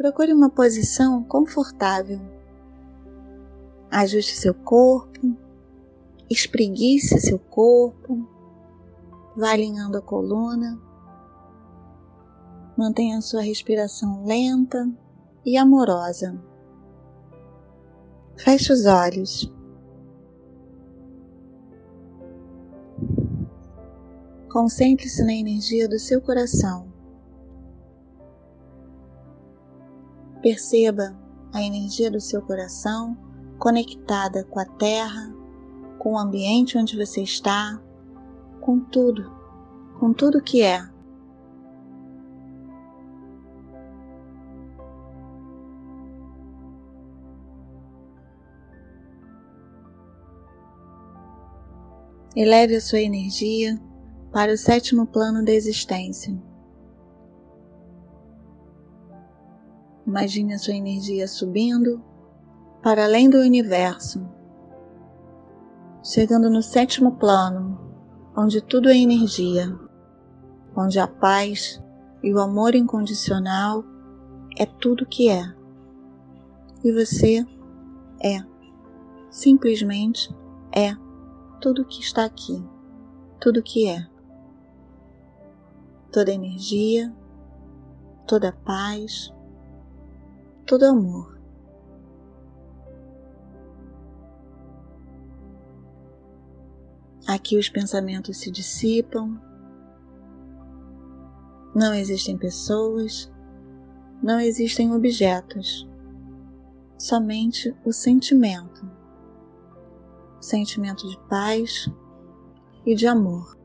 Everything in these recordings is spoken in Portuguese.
procure uma posição confortável. Ajuste seu corpo, espreguice seu corpo, vá alinhando a coluna. Mantenha sua respiração lenta e amorosa. Feche os olhos. Concentre-se na energia do seu coração. Perceba a energia do seu coração conectada com a terra, com o ambiente onde você está, com tudo, com tudo que é. Eleve a sua energia para o sétimo plano da existência. Imagine a sua energia subindo para além do universo, chegando no sétimo plano, onde tudo é energia, onde a paz e o amor incondicional é tudo que é. E você é, simplesmente é tudo que está aqui, tudo que é toda energia, toda paz, todo amor. Aqui os pensamentos se dissipam, não existem pessoas, não existem objetos, somente o sentimento, o sentimento de paz e de amor.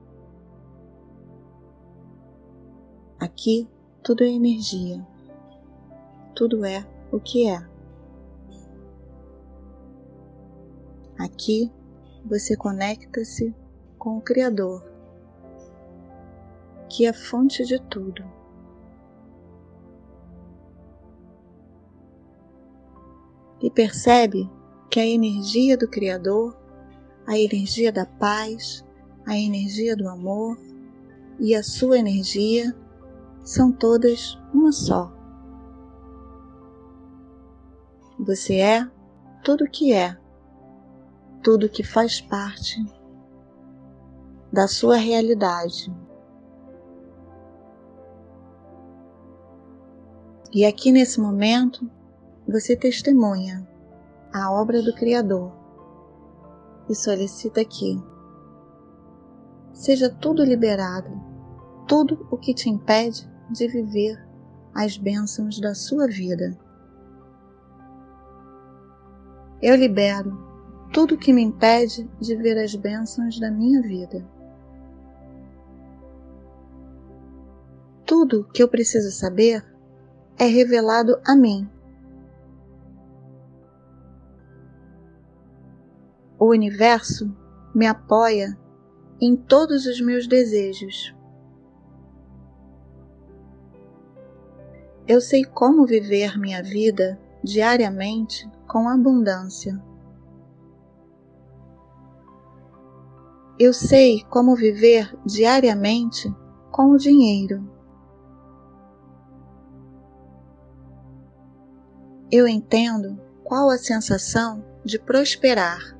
Aqui tudo é energia, tudo é o que é. Aqui você conecta-se com o Criador, que é a fonte de tudo. E percebe que a energia do Criador, a energia da paz, a energia do amor e a sua energia são todas uma só. Você é tudo que é, tudo que faz parte da sua realidade. E aqui nesse momento, você testemunha a obra do Criador e solicita aqui. Seja tudo liberado, tudo o que te impede de viver as bênçãos da sua vida. Eu libero tudo que me impede de ver as bênçãos da minha vida. Tudo que eu preciso saber é revelado a mim. O universo me apoia em todos os meus desejos. Eu sei como viver minha vida diariamente com abundância. Eu sei como viver diariamente com o dinheiro. Eu entendo qual a sensação de prosperar.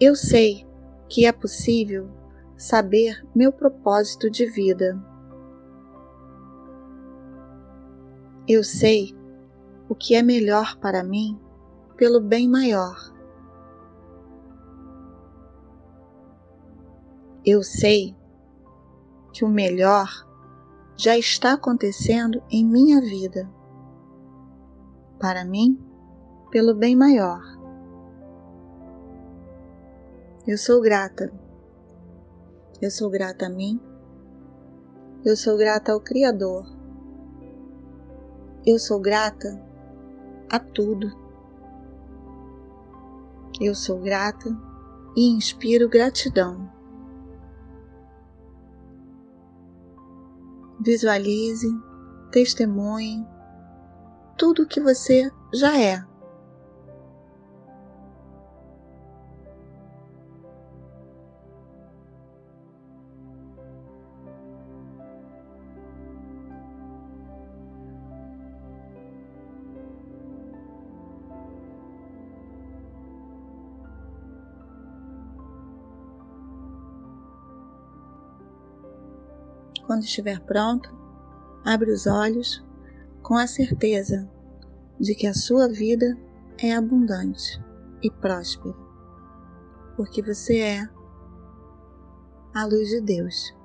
Eu sei que é possível saber meu propósito de vida. Eu sei o que é melhor para mim pelo bem maior. Eu sei que o melhor já está acontecendo em minha vida. Para mim, pelo bem maior. Eu sou grata eu sou grata a mim. Eu sou grata ao Criador. Eu sou grata a tudo. Eu sou grata e inspiro gratidão. Visualize, testemunhe tudo o que você já é. Quando estiver pronto, abre os olhos com a certeza de que a sua vida é abundante e próspera, porque você é a luz de Deus.